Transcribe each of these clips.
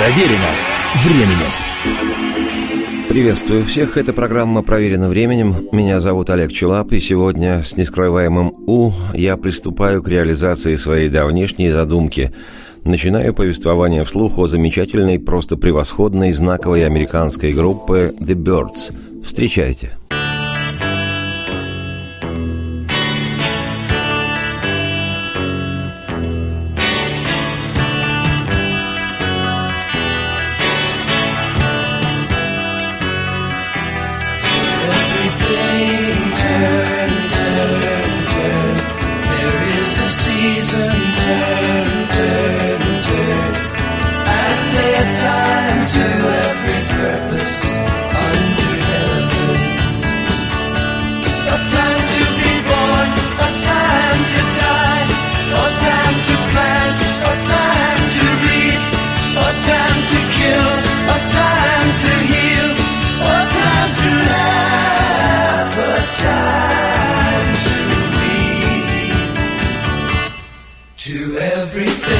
Проверено временем. Приветствую всех, это программа «Проверено временем». Меня зовут Олег Челап, и сегодня с нескрываемым «У» я приступаю к реализации своей давнишней задумки. Начинаю повествование вслух о замечательной, просто превосходной, знаковой американской группе «The Birds». Встречайте. to everything.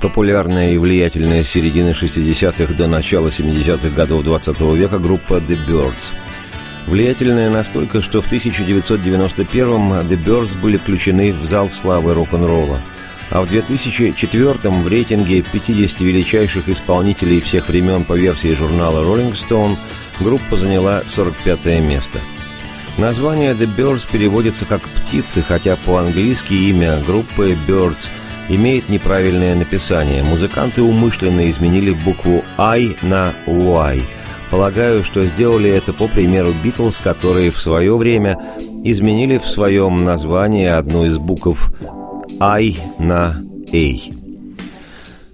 Популярная и влиятельная с середины 60-х до начала 70-х годов 20 века группа The Birds. Влиятельная настолько, что в 1991-м The Birds были включены в зал славы рок-н-ролла. А в 2004-м в рейтинге 50 величайших исполнителей всех времен по версии журнала Rolling Stone группа заняла 45 место. Название The Birds переводится как «птицы», хотя по-английски имя группы Birds – имеет неправильное написание. Музыканты умышленно изменили букву «I» на «Y». Полагаю, что сделали это по примеру Битлз, которые в свое время изменили в своем названии одну из букв «I» на «A».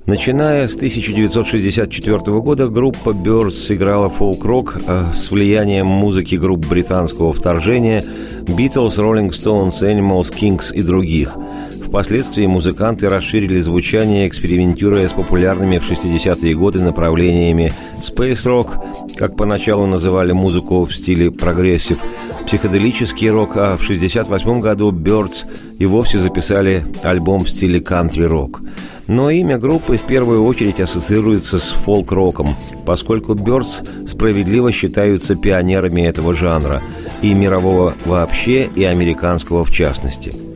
Начиная с 1964 года группа Birds сыграла фолк-рок э, с влиянием музыки групп британского вторжения Beatles, Rolling Stones, Animals, Kinks и других. Впоследствии музыканты расширили звучание, экспериментируя с популярными в 60-е годы направлениями Space Rock, как поначалу называли музыку в стиле прогрессив, психоделический рок, а в 68 году Byrds и вовсе записали альбом в стиле кантри-рок. Но имя группы в первую очередь ассоциируется с фолк-роком, поскольку Byrds справедливо считаются пионерами этого жанра, и мирового вообще, и американского в частности –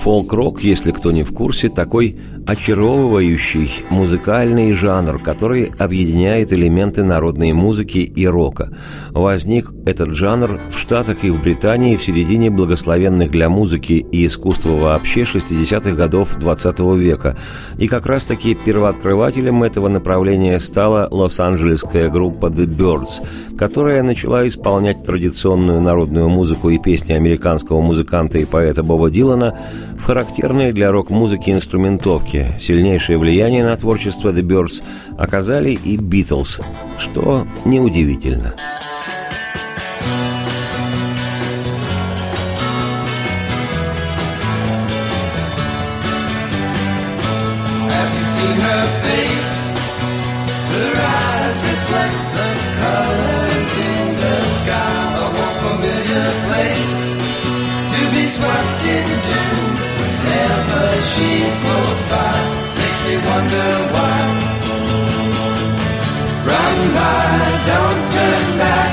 Фолк-рок, если кто не в курсе, такой очаровывающий музыкальный жанр, который объединяет элементы народной музыки и рока. Возник этот жанр в Штатах и в Британии в середине благословенных для музыки и искусства вообще 60-х годов 20 -го века. И как раз-таки первооткрывателем этого направления стала лос-анджелесская группа The Birds, которая начала исполнять традиционную народную музыку и песни американского музыканта и поэта Боба Дилана в характерной для рок-музыки инструментовке, сильнейшее влияние на творчество The Birds оказали и Beatles, что неудивительно. swept she's close by makes me wonder why. Run by, don't turn back.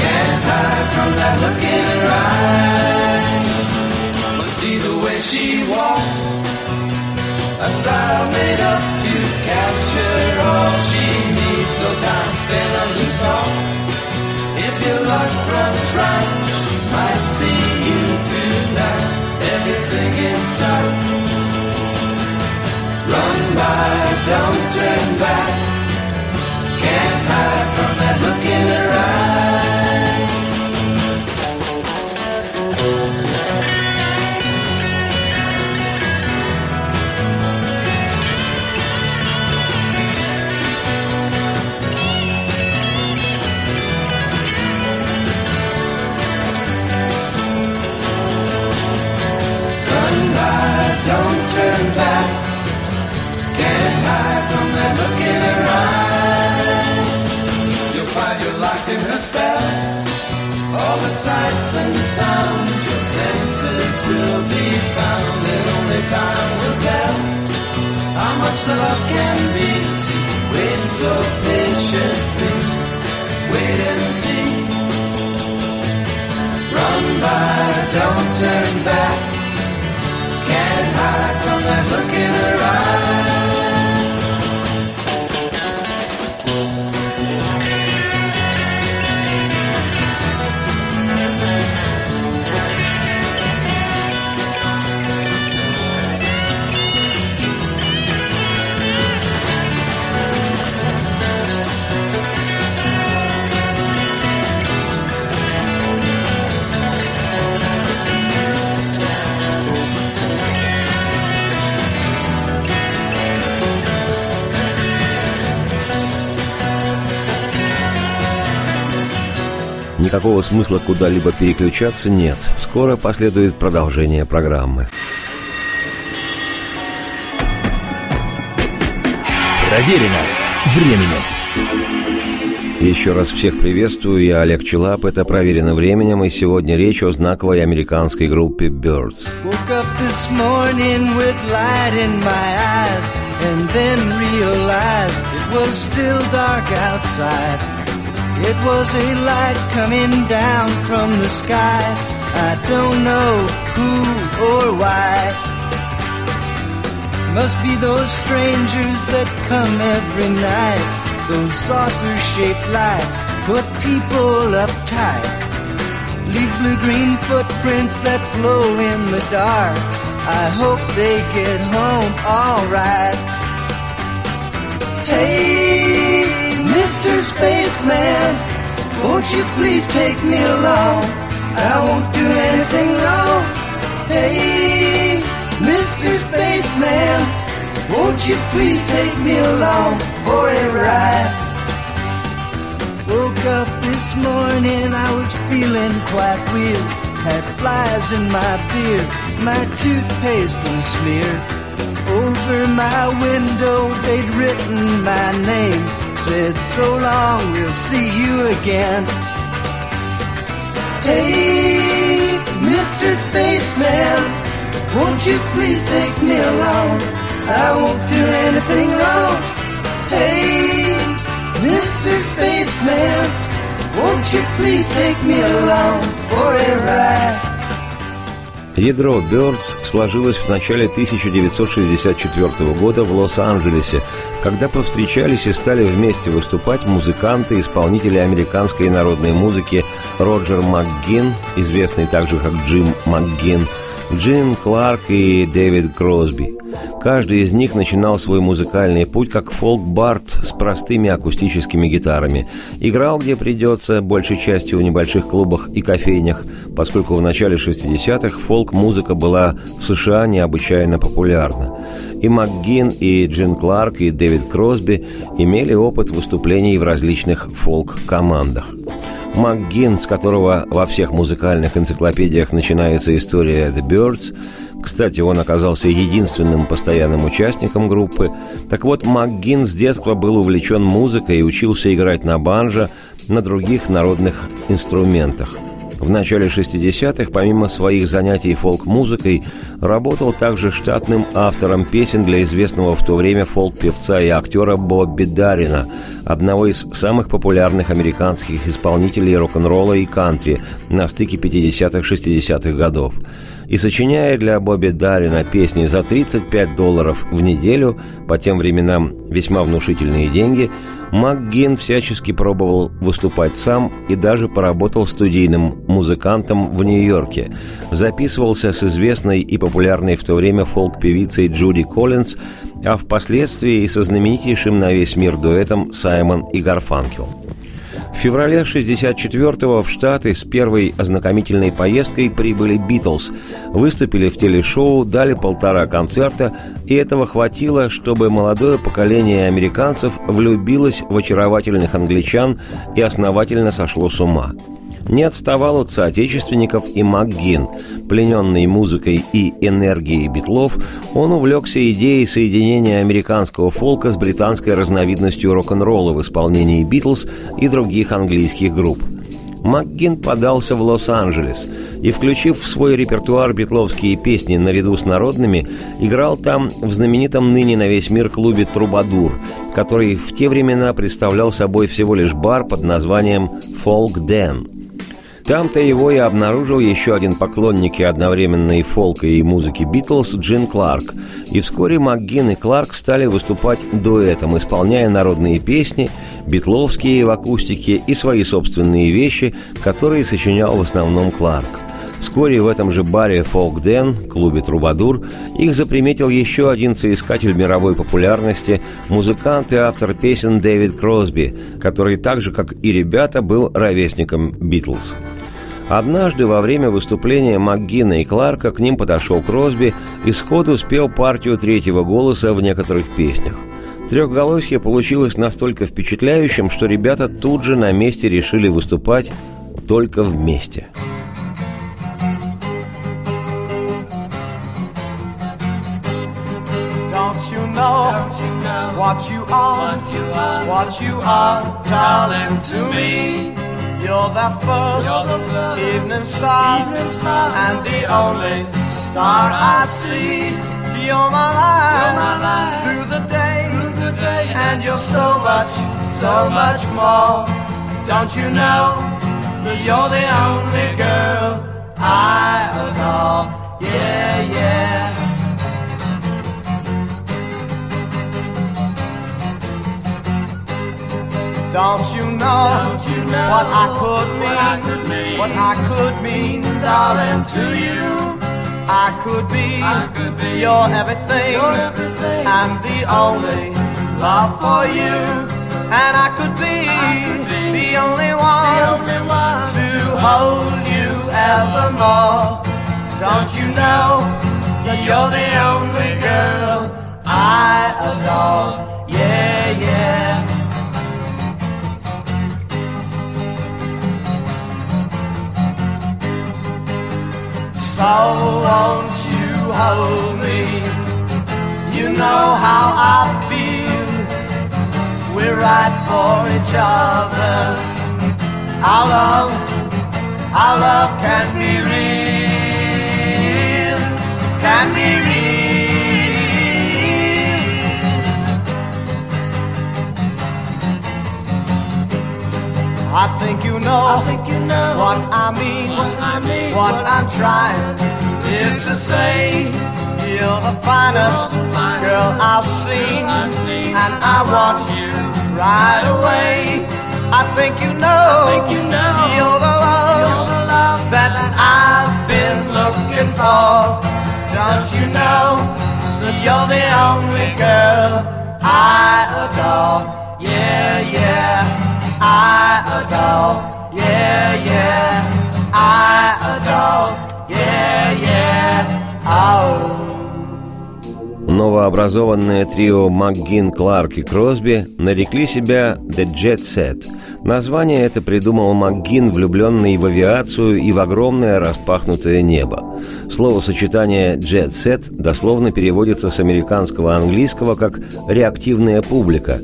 Can't hide from that look in her eye. Must be the way she walks, a style made up to capture all she needs. No time spent on loose talk. If your luck runs right. Sight. Run by, don't turn back. Can't hide from that look in her sights and sounds, your senses will be found, and only time will tell how much love can be wait so patiently. Wait and see. Run by, don't turn Никакого смысла куда-либо переключаться нет. Скоро последует продолжение программы. Проверено временем. Еще раз всех приветствую, я Олег Челап, это «Проверено временем», и сегодня речь о знаковой американской группе Birds. And then realized it was still dark outside. It was a light coming down from the sky. I don't know who or why. Must be those strangers that come every night. Those saucer shaped lights put people uptight. Leave blue green footprints that glow in the dark. I hope they get home alright. Hey, Mr. Spaceman, won't you please take me along? I won't do anything wrong. Hey, Mr. Spaceman, won't you please take me along for a ride? Woke up this morning, I was feeling quite weird. Had flies in my beard, my toothpaste was smeared. Over my window, they'd written my name. Said, so long, we'll see you again. Hey, Mr. Spaceman, won't you please take me along? I won't do anything wrong. Hey, Mr. Spaceman, won't you please take me along for a ride? Ядро Birds сложилось в начале 1964 года в Лос-Анджелесе, когда повстречались и стали вместе выступать музыканты и исполнители американской народной музыки Роджер МакГин, известный также как Джим МакГин, Джин Кларк и Дэвид Кросби. Каждый из них начинал свой музыкальный путь как фолк-бард с простыми акустическими гитарами. Играл где придется, большей частью в небольших клубах и кофейнях, поскольку в начале 60-х фолк-музыка была в США необычайно популярна. И МакГин, и Джин Кларк, и Дэвид Кросби имели опыт выступлений в различных фолк-командах. МакГин, с которого во всех музыкальных энциклопедиях начинается история The Birds, кстати, он оказался единственным постоянным участником группы. Так вот, МакГин с детства был увлечен музыкой и учился играть на банджо, на других народных инструментах. В начале 60-х, помимо своих занятий фолк-музыкой, работал также штатным автором песен для известного в то время фолк-певца и актера Бобби Дарина, одного из самых популярных американских исполнителей рок-н-ролла и кантри на стыке 50-60-х годов. И сочиняя для Бобби Дарина песни за 35 долларов в неделю, по тем временам весьма внушительные деньги, МакГин всячески пробовал выступать сам и даже поработал студийным музыкантом в Нью-Йорке. Записывался с известной и популярной в то время фолк-певицей Джуди Коллинз, а впоследствии и со знаменитейшим на весь мир дуэтом Саймон и Гарфанкел. В феврале 64-го в Штаты с первой ознакомительной поездкой прибыли «Битлз», выступили в телешоу, дали полтора концерта, и этого хватило, чтобы молодое поколение американцев влюбилось в очаровательных англичан и основательно сошло с ума – не отставал от соотечественников и МакГин. Плененный музыкой и энергией битлов, он увлекся идеей соединения американского фолка с британской разновидностью рок-н-ролла в исполнении Битлз и других английских групп. МакГин подался в Лос-Анджелес и, включив в свой репертуар битловские песни наряду с народными, играл там в знаменитом ныне на весь мир клубе «Трубадур», который в те времена представлял собой всего лишь бар под названием «Фолк Дэн». Там-то его и обнаружил еще один поклонник и одновременно и фолка, и музыки Битлз Джин Кларк. И вскоре МакГин и Кларк стали выступать дуэтом, исполняя народные песни, битловские в акустике и свои собственные вещи, которые сочинял в основном Кларк. Вскоре в этом же баре «Фолк Дэн», клубе «Трубадур», их заприметил еще один соискатель мировой популярности, музыкант и автор песен Дэвид Кросби, который так же, как и ребята, был ровесником «Битлз». Однажды во время выступления МакГина и Кларка к ним подошел Кросби и сходу спел партию третьего голоса в некоторых песнях. Трехголосье получилось настолько впечатляющим, что ребята тут же на месте решили выступать только вместе. What you are, what you are, darling, to me. You're the first, You're the first evening, star, evening star, and the only star I see. You're my life, you're my life through, the day, through the day, and you're so much, so much more. Don't you know that you're the only girl I adore? Yeah, yeah. Don't you know, Don't you know what, I could mean, what I could mean, what I could mean, darling, to you? I could be, I could be your, everything, your everything, and the only love for you. And I could be, could be the, only one, the only one to hold you evermore. Don't you know that you're the only girl I adore? Yeah, yeah. So won't you hold me? You know how I feel. We're right for each other. Our love, our love can be real, can be real. I think you know, I think you know what I mean, what, I mean, what, what I'm trying to say. You're the finest girl I've seen, and I want you right away. I think you know, you're the love that I've been looking for. Don't you know that you're the only girl I adore? Yeah, yeah. I adore, yeah, yeah, I adore, yeah, yeah, oh. Новообразованное трио МакГин, Кларк и Кросби нарекли себя «The Jet Set». Название это придумал МакГин, влюбленный в авиацию и в огромное распахнутое небо. Словосочетание «Jet Set» дословно переводится с американского английского как «реактивная публика»,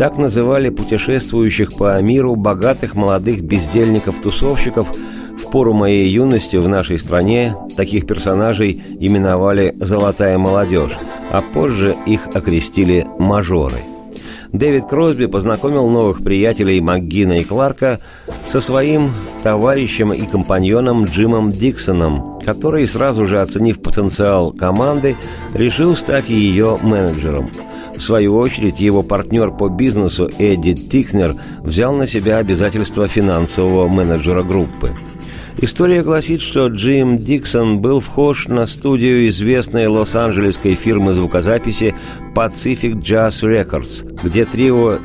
так называли путешествующих по миру богатых молодых бездельников-тусовщиков, В пору моей юности в нашей стране таких персонажей именовали «золотая молодежь», а позже их окрестили «мажоры». Дэвид Кросби познакомил новых приятелей МакГина и Кларка со своим товарищем и компаньоном Джимом Диксоном, который, сразу же оценив потенциал команды, решил стать ее менеджером. В свою очередь, его партнер по бизнесу Эдди Тикнер взял на себя обязательства финансового менеджера группы – История гласит, что Джим Диксон был вхож на студию известной лос-анджелесской фирмы звукозаписи Pacific Jazz Records, где трио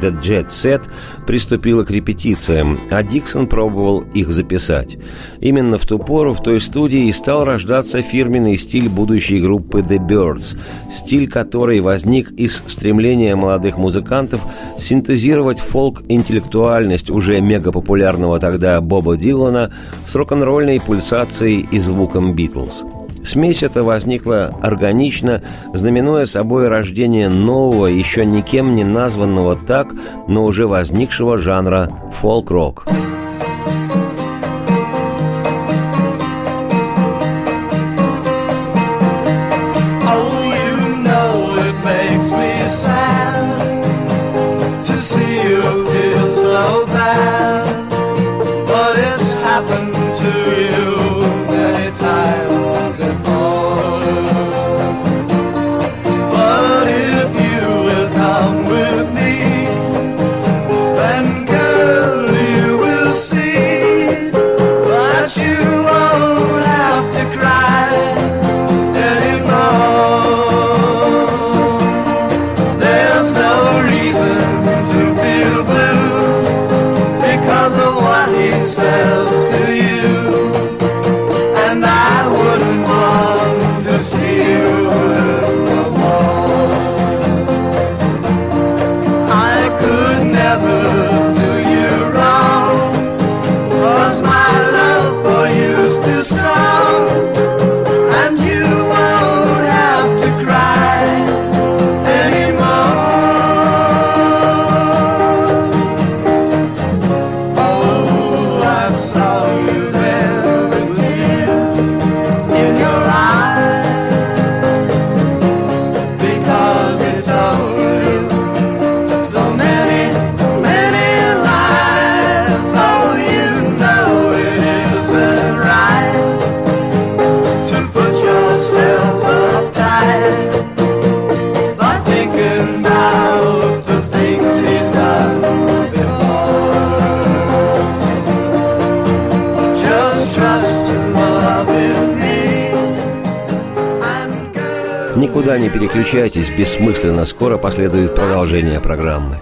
The Jet Set приступила к репетициям, а Диксон пробовал их записать. Именно в ту пору в той студии и стал рождаться фирменный стиль будущей группы The Birds, стиль который возник из стремления молодых музыкантов синтезировать фолк-интеллектуальность уже мегапопулярного тогда Боба Дилана с рок-н-ролльной пульсацией и звуком Битлз – Смесь эта возникла органично, знаменуя собой рождение нового, еще никем не названного так, но уже возникшего жанра фолк-рок. Никуда переключайтесь, бессмысленно скоро последует продолжение программы.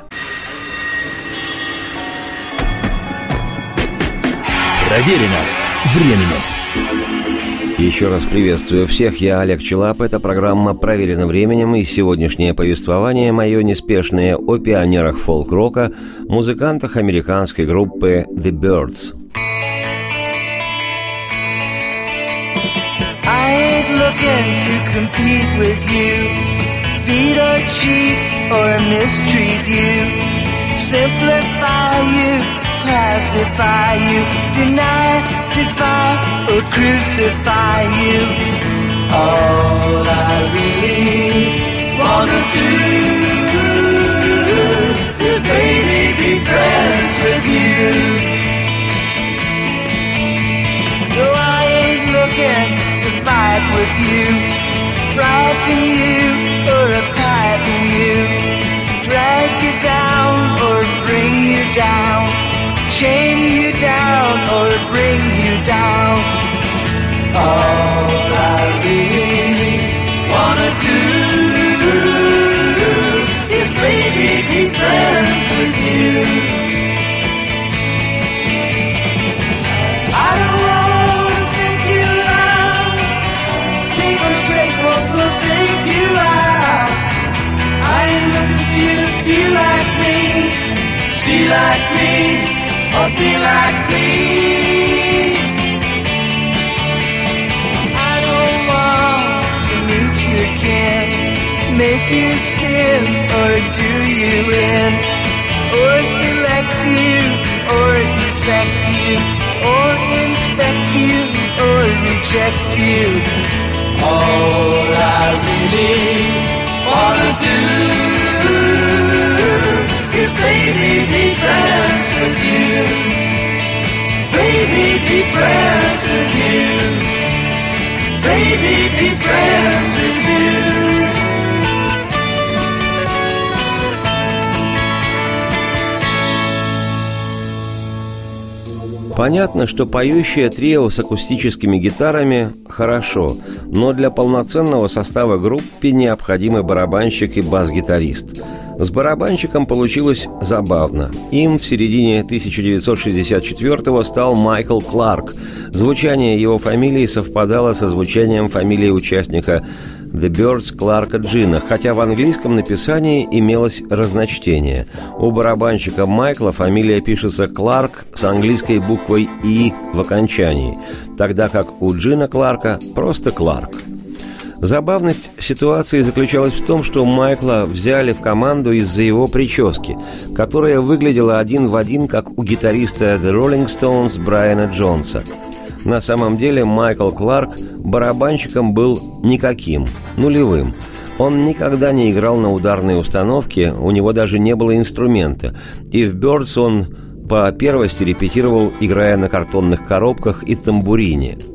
Проверено временем. Еще раз приветствую всех, я Олег Челап, это программа «Проверено временем» и сегодняшнее повествование мое неспешное о пионерах фолк-рока, музыкантах американской группы The Birds – looking to compete with you. Feed or cheat or mistreat you. Simplify you, classify you, deny, defy, or crucify you. All I really wanna do frighten you or frighten you, drag you down or bring you down, shame you down or bring you down. All like me or be like me. I don't want to meet you again, make you spin or do you in, or select you or dissect you or inspect you or reject you. All I really wanna do Baby friends with you. Baby be friends with you. Понятно, что поющее трио с акустическими гитарами хорошо, но для полноценного состава группы необходимы барабанщик и бас-гитарист. С барабанщиком получилось забавно. Им в середине 1964-го стал Майкл Кларк. Звучание его фамилии совпадало со звучанием фамилии участника The Birds Кларка Джина, хотя в английском написании имелось разночтение. У барабанщика Майкла фамилия пишется Кларк с английской буквой «и» в окончании, тогда как у Джина Кларка просто Кларк. Забавность ситуации заключалась в том, что Майкла взяли в команду из-за его прически, которая выглядела один в один, как у гитариста The Rolling Stones Брайана Джонса – на самом деле Майкл Кларк барабанщиком был никаким, нулевым. Он никогда не играл на ударной установке, у него даже не было инструмента. И в «Бёрдс» он по первости репетировал, играя на картонных коробках и тамбурине –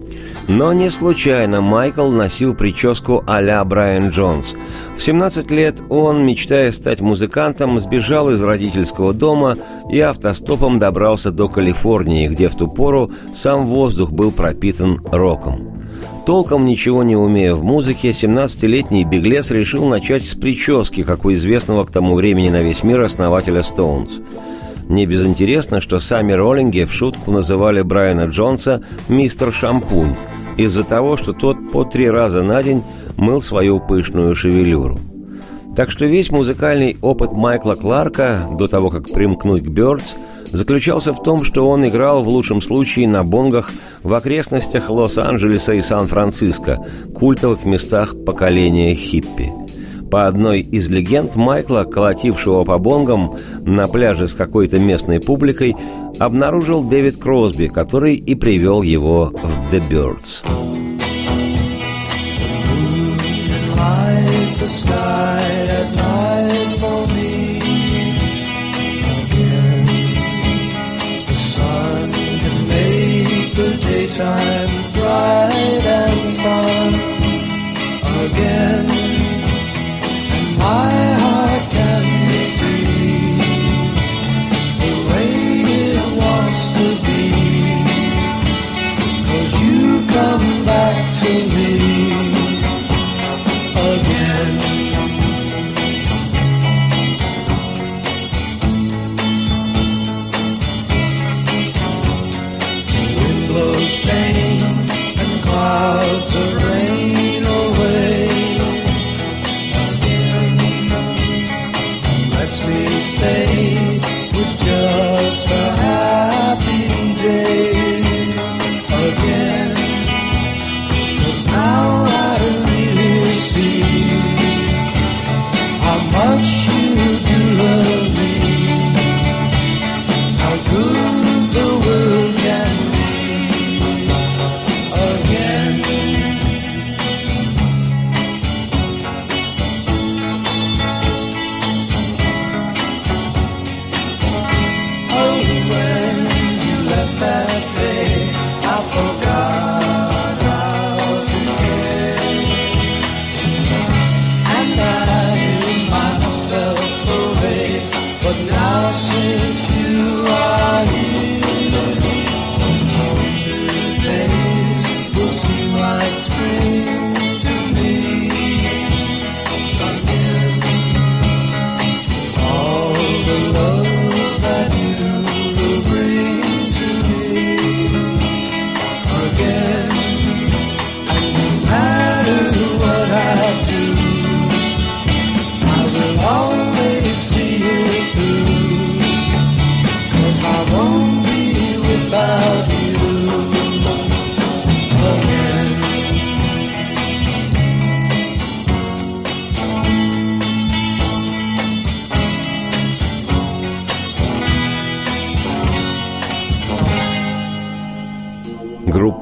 но не случайно Майкл носил прическу а-ля Брайан Джонс. В 17 лет он, мечтая стать музыкантом, сбежал из родительского дома и автостопом добрался до Калифорнии, где в ту пору сам воздух был пропитан роком. Толком ничего не умея в музыке, 17-летний беглец решил начать с прически, как у известного к тому времени на весь мир основателя «Стоунс». Не безинтересно, что сами роллинги в шутку называли Брайана Джонса «мистер Шампунь», из-за того, что тот по три раза на день мыл свою пышную шевелюру. Так что весь музыкальный опыт Майкла Кларка до того, как примкнуть к Бёрдс, заключался в том, что он играл в лучшем случае на бонгах в окрестностях Лос-Анджелеса и Сан-Франциско, культовых местах поколения хиппи – по одной из легенд Майкла, колотившего по бонгам на пляже с какой-то местной публикой, обнаружил Дэвид Кросби, который и привел его в The Birds. Bright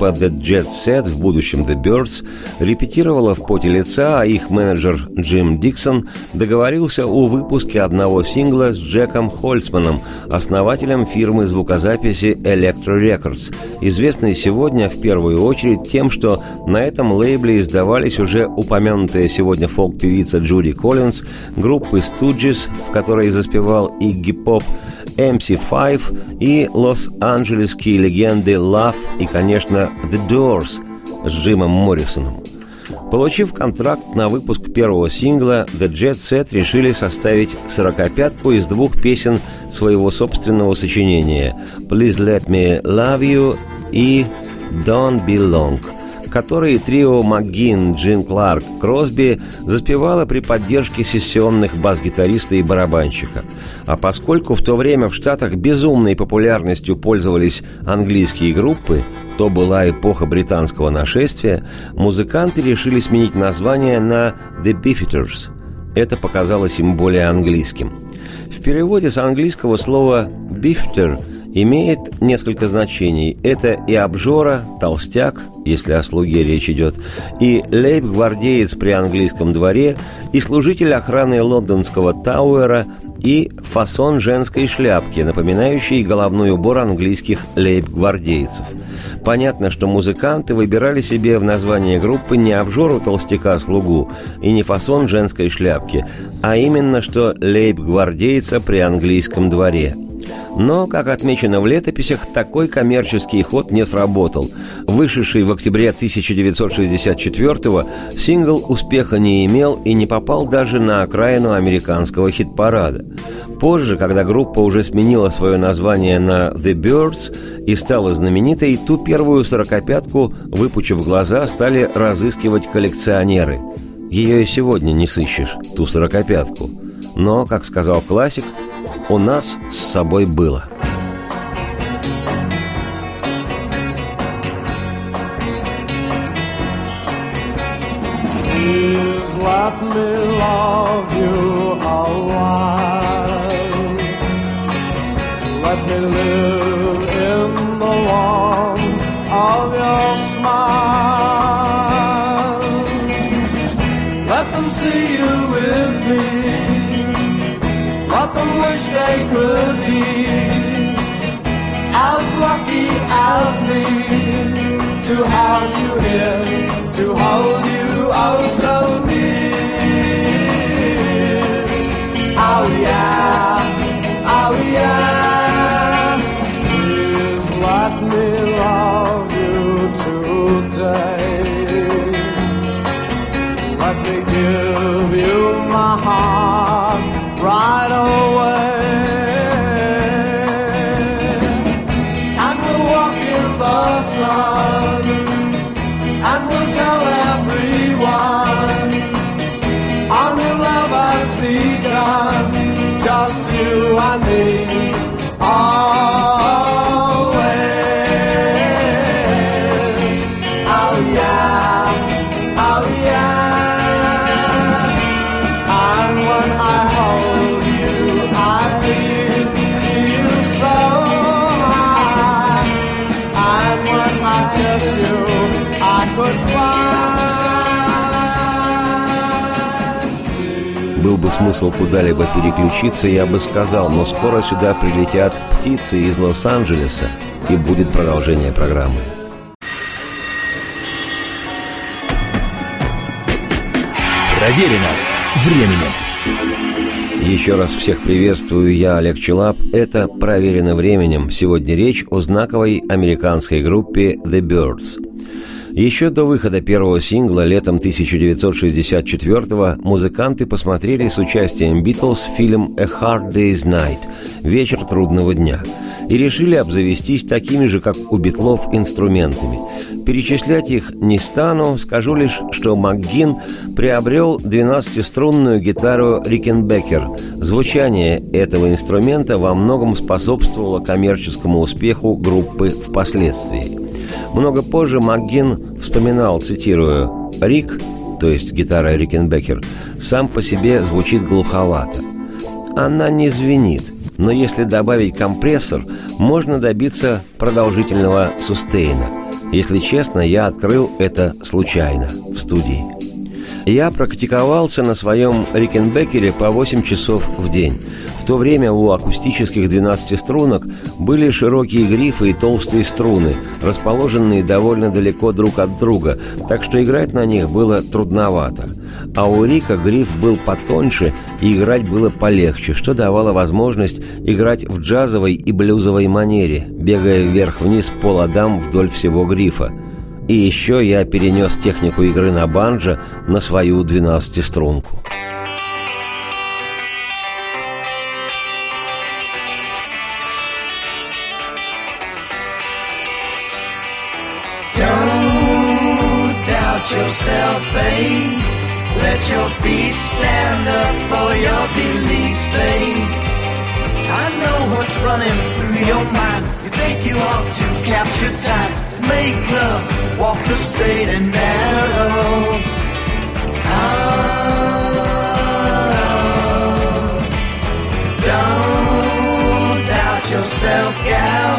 группа The Jet Set, в будущем The Birds, репетировала в поте лица, а их менеджер Джим Диксон договорился о выпуске одного сингла с Джеком Хольцманом, основателем фирмы звукозаписи Electro Records, известной сегодня в первую очередь тем, что на этом лейбле издавались уже упомянутая сегодня фолк-певица Джуди Коллинз, группы Stooges, в которой заспевал Игги Поп, MC5 и лос-анджелесские легенды Love и, конечно, The Doors с Джимом Моррисоном. Получив контракт на выпуск первого сингла, The Jet Set решили составить сорокопятку из двух песен своего собственного сочинения «Please Let Me Love You» и «Don't Be Long», которые трио МакГин, Джин Кларк, Кросби заспевала при поддержке сессионных бас-гитариста и барабанщика. А поскольку в то время в Штатах безумной популярностью пользовались английские группы, то была эпоха британского нашествия, музыканты решили сменить название на «The Beefeaters». Это показалось им более английским. В переводе с английского слова «beefter» имеет несколько значений. Это и обжора, толстяк, если о слуге речь идет, и лейб-гвардеец при английском дворе, и служитель охраны лондонского Тауэра, и фасон женской шляпки, напоминающий головной убор английских лейб-гвардейцев. Понятно, что музыканты выбирали себе в название группы не обжору толстяка-слугу и не фасон женской шляпки, а именно что лейб-гвардейца при английском дворе – но, как отмечено в летописях, такой коммерческий ход не сработал. Вышедший в октябре 1964-го сингл успеха не имел и не попал даже на окраину американского хит-парада. Позже, когда группа уже сменила свое название на «The Birds» и стала знаменитой, ту первую сорокопятку, выпучив глаза, стали разыскивать коллекционеры. Ее и сегодня не сыщешь, ту сорокопятку. Но, как сказал классик, у нас с собой было. Please let me love you to have you here, to hold you oh so смысл куда-либо переключиться, я бы сказал, но скоро сюда прилетят птицы из Лос-Анджелеса, и будет продолжение программы. Проверено временем. Еще раз всех приветствую, я Олег Челап. Это «Проверено временем». Сегодня речь о знаковой американской группе The Birds. Еще до выхода первого сингла летом 1964-го музыканты посмотрели с участием Битлз фильм «A Hard Day's Night» – «Вечер трудного дня» и решили обзавестись такими же, как у Битлов, инструментами. Перечислять их не стану, скажу лишь, что МакГин приобрел 12-струнную гитару Рикенбекер. Звучание этого инструмента во многом способствовало коммерческому успеху группы впоследствии. Много позже МакГин вспоминал, цитирую, «Рик, то есть гитара Рикенбекер, сам по себе звучит глуховато. Она не звенит, но если добавить компрессор, можно добиться продолжительного сустейна. Если честно, я открыл это случайно в студии. Я практиковался на своем Рикенбекере по 8 часов в день. В то время у акустических 12 струнок были широкие грифы и толстые струны, расположенные довольно далеко друг от друга, так что играть на них было трудновато. А у Рика гриф был потоньше и играть было полегче, что давало возможность играть в джазовой и блюзовой манере, бегая вверх-вниз по ладам вдоль всего грифа – и еще я перенес технику игры на банджо на свою двенадцатиструнку. yourself, babe. Let your feet stand up for your beliefs, babe. I know what's running through your mind. You think you ought to capture time make love, walk the straight and narrow. Oh, don't doubt yourself, gal.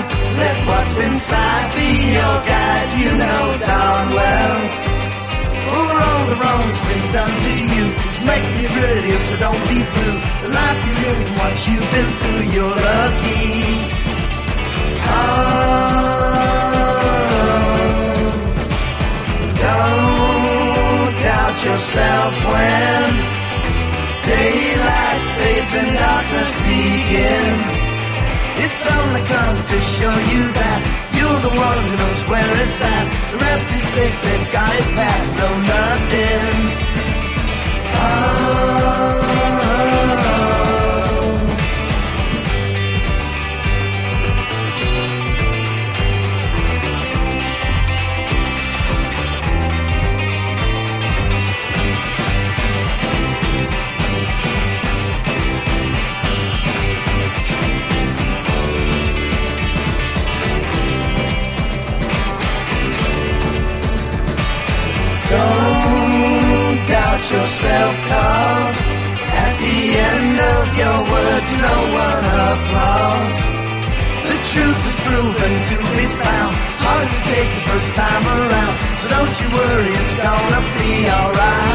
Let what's inside be your guide. You know darn well. All the wrong's been done to you is make me ready, so don't be blue. The life you live and what you've been through, you're lucky. Don't doubt yourself when daylight fades and darkness begins. It's only come to show you that you're the one who knows where it's at. The rest big, they've got it back, know nothing. Oh. Yourself cause at the end of your words no one applauds. The truth is proven to be found, hard to take the first time around. So don't you worry, it's gonna be alright.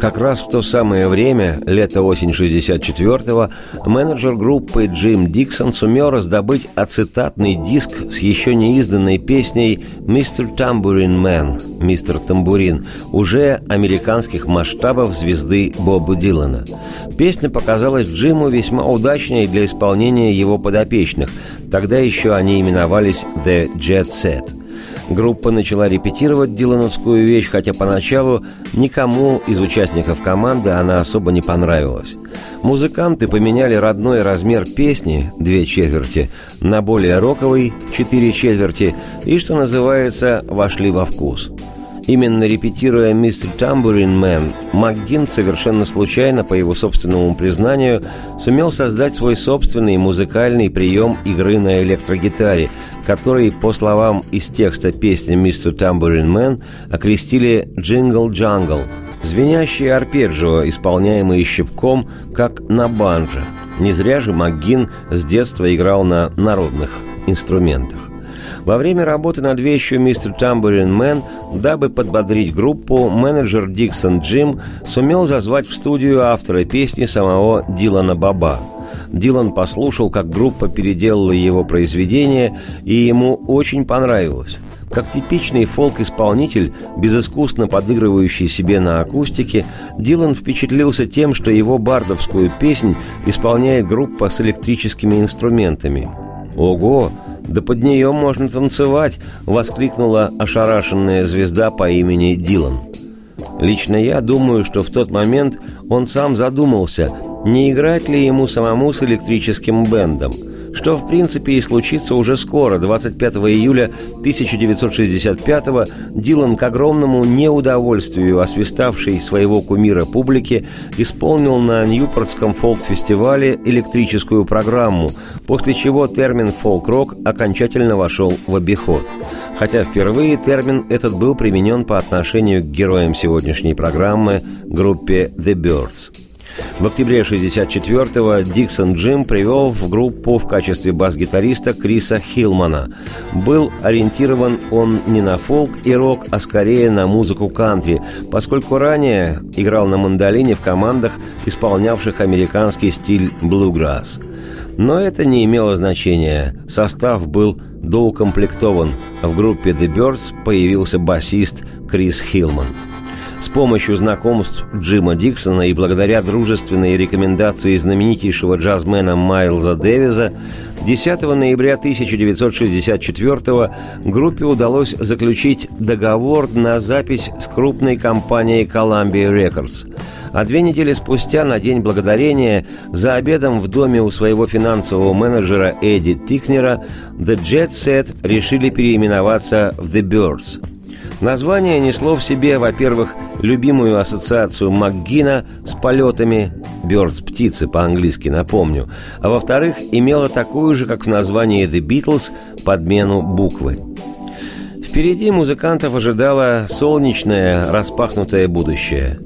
Как раз в то самое время, лето-осень 64-го, менеджер группы Джим Диксон сумел раздобыть ацетатный диск с еще не изданной песней «Мистер Тамбурин Мэн» «Мистер Тамбурин» уже американских масштабов звезды Боба Дилана. Песня показалась Джиму весьма удачной для исполнения его подопечных. Тогда еще они именовались «The Jet Set». Группа начала репетировать Дилановскую вещь, хотя поначалу никому из участников команды она особо не понравилась. Музыканты поменяли родной размер песни, две четверти, на более роковый, четыре четверти, и, что называется, вошли во вкус – Именно репетируя «Мистер Тамбурин Мэн», МакГин совершенно случайно, по его собственному признанию, сумел создать свой собственный музыкальный прием игры на электрогитаре, который, по словам из текста песни «Mister Tambourine Man», окрестили «Jingle Jangle», звенящий арпеджио, исполняемый щипком, как на банджо. Не зря же МакГин с детства играл на народных инструментах. Во время работы над вещью «Mister Tambourine Man», дабы подбодрить группу, менеджер Диксон Джим сумел зазвать в студию автора песни самого Дилана Баба. Дилан послушал, как группа переделала его произведение, и ему очень понравилось. Как типичный фолк-исполнитель, безыскусно подыгрывающий себе на акустике, Дилан впечатлился тем, что его бардовскую песнь исполняет группа с электрическими инструментами. «Ого! Да под нее можно танцевать!» — воскликнула ошарашенная звезда по имени Дилан. Лично я думаю, что в тот момент он сам задумался, не играть ли ему самому с электрическим бендом – что в принципе и случится уже скоро, 25 июля 1965-го, Дилан к огромному неудовольствию освиставший своего кумира публики исполнил на Ньюпортском фолк-фестивале электрическую программу, после чего термин «фолк-рок» окончательно вошел в обиход. Хотя впервые термин этот был применен по отношению к героям сегодняшней программы группе «The Birds». В октябре 64-го Диксон Джим привел в группу в качестве бас-гитариста Криса Хилмана. Был ориентирован он не на фолк и рок, а скорее на музыку кантри, поскольку ранее играл на мандолине в командах, исполнявших американский стиль блюграсс. Но это не имело значения. Состав был доукомплектован. В группе The Birds появился басист Крис Хилман. С помощью знакомств Джима Диксона и благодаря дружественной рекомендации знаменитейшего джазмена Майлза Дэвиза 10 ноября 1964 группе удалось заключить договор на запись с крупной компанией Columbia Records. А две недели спустя, на День Благодарения, за обедом в доме у своего финансового менеджера Эдди Тикнера, The Jet Set решили переименоваться в The Birds – Название несло в себе, во-первых, любимую ассоциацию МакГина с полетами «Бёрдс» – птицы по-английски, напомню, а во-вторых, имело такую же, как в названии «The Beatles», подмену буквы. Впереди музыкантов ожидало солнечное, распахнутое будущее.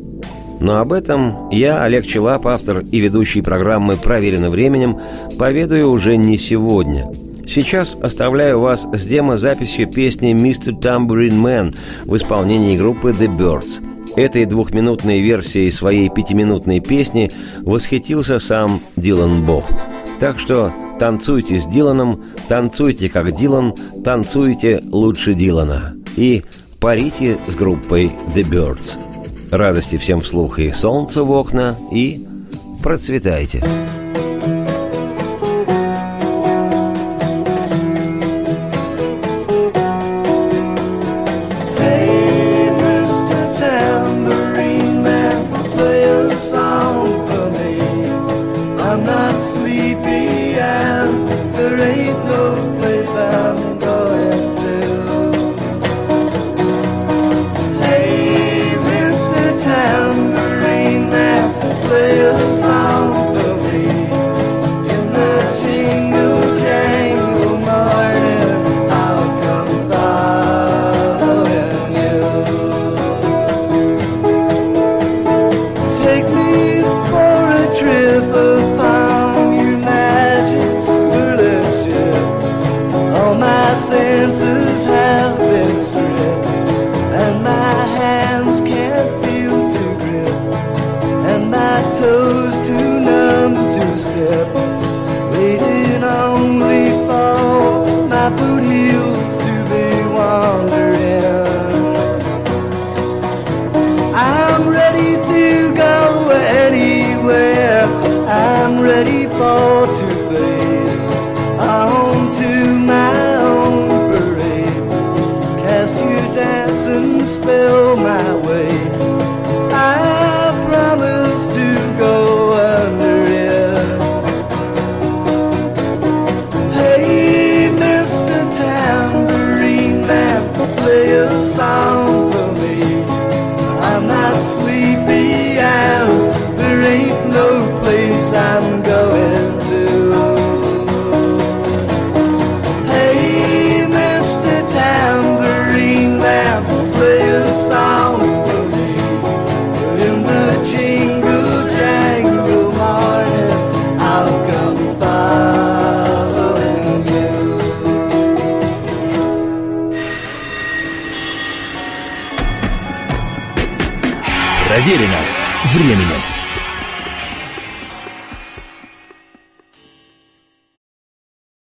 Но об этом я, Олег Челап, автор и ведущий программы «Проверено временем», поведаю уже не сегодня – Сейчас оставляю вас с демо-записью песни «Mr. Tambourine Man» в исполнении группы The Birds. Этой двухминутной версией своей пятиминутной песни восхитился сам Дилан Боб. Так что танцуйте с Диланом, танцуйте как Дилан, танцуйте лучше Дилана. И парите с группой The Birds. Радости всем вслух и солнца в окна, и процветайте. Процветайте.